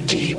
deep.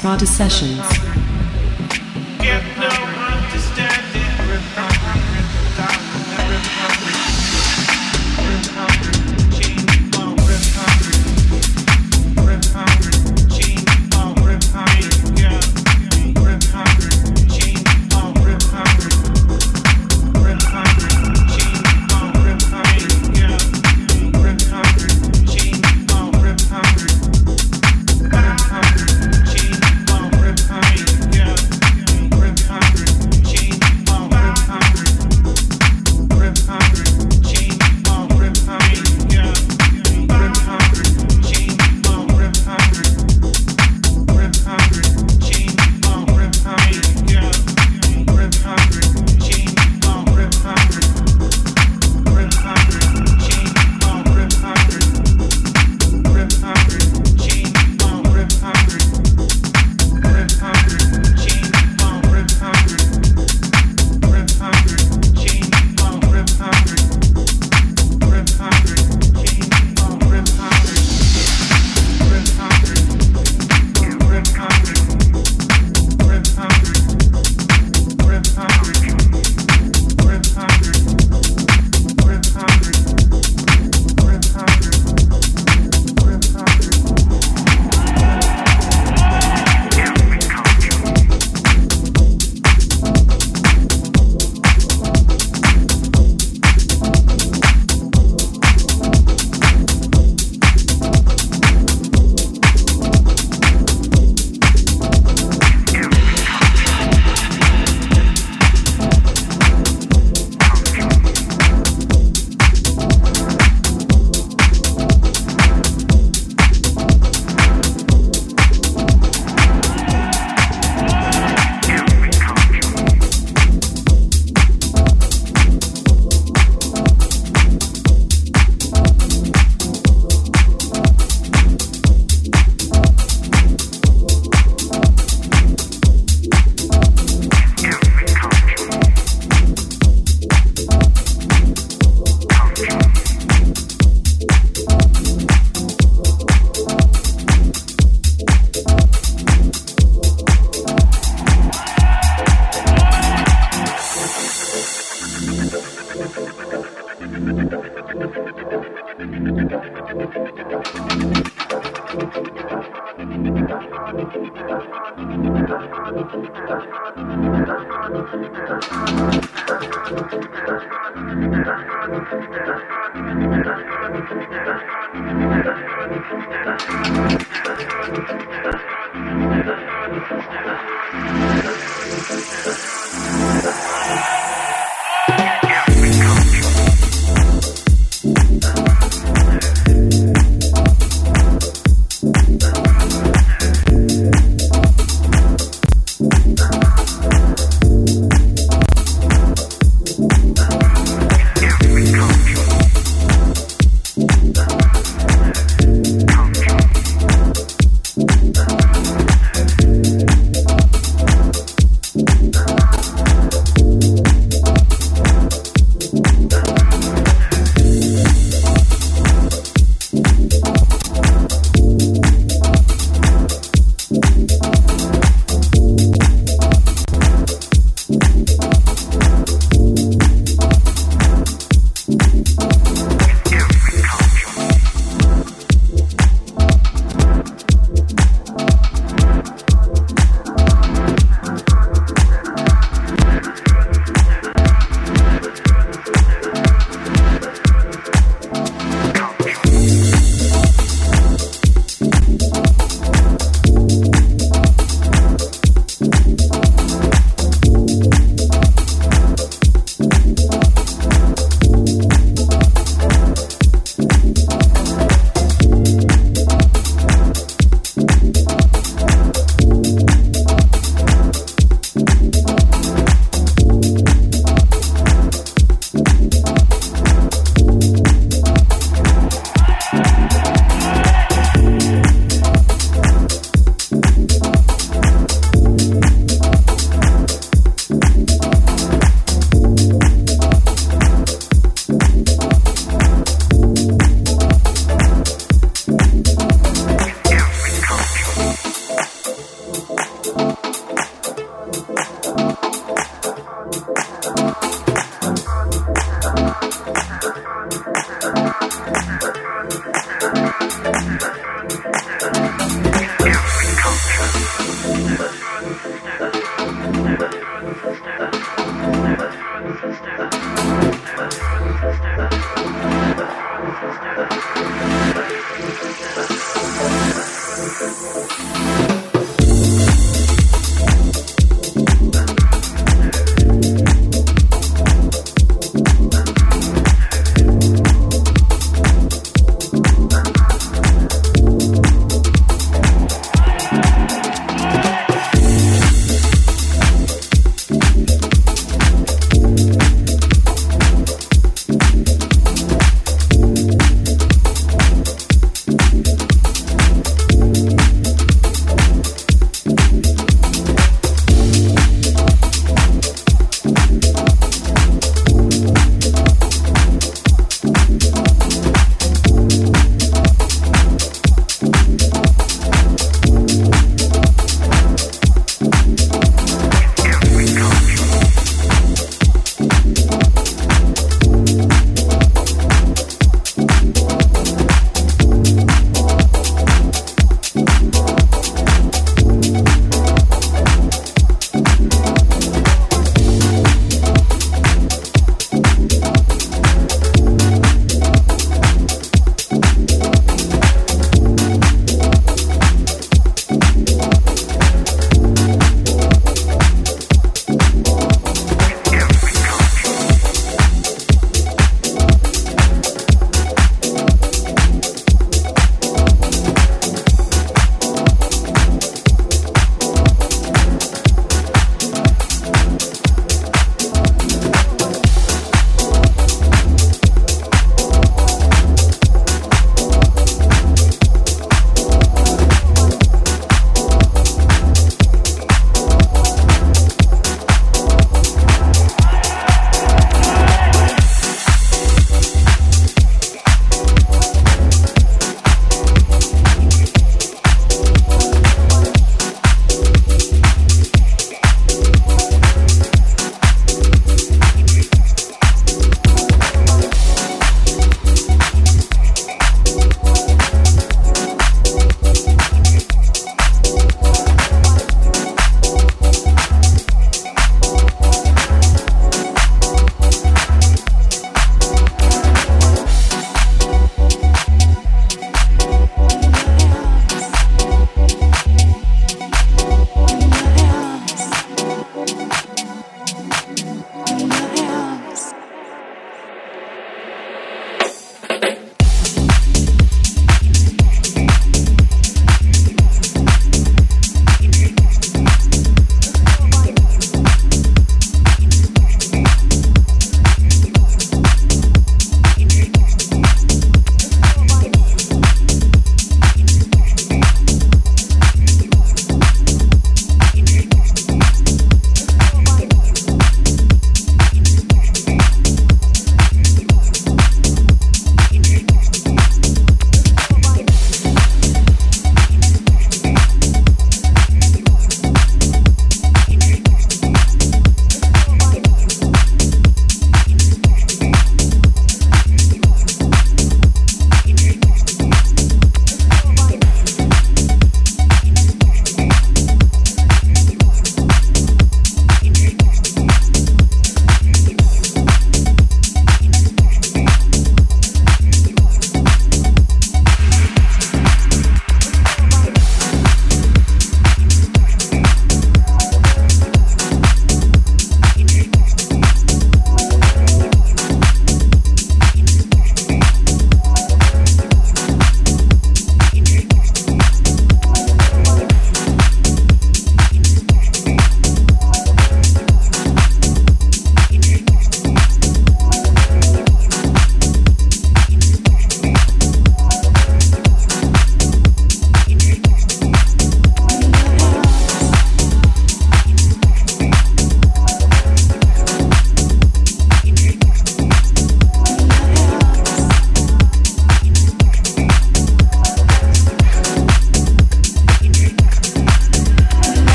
Prada Sessions.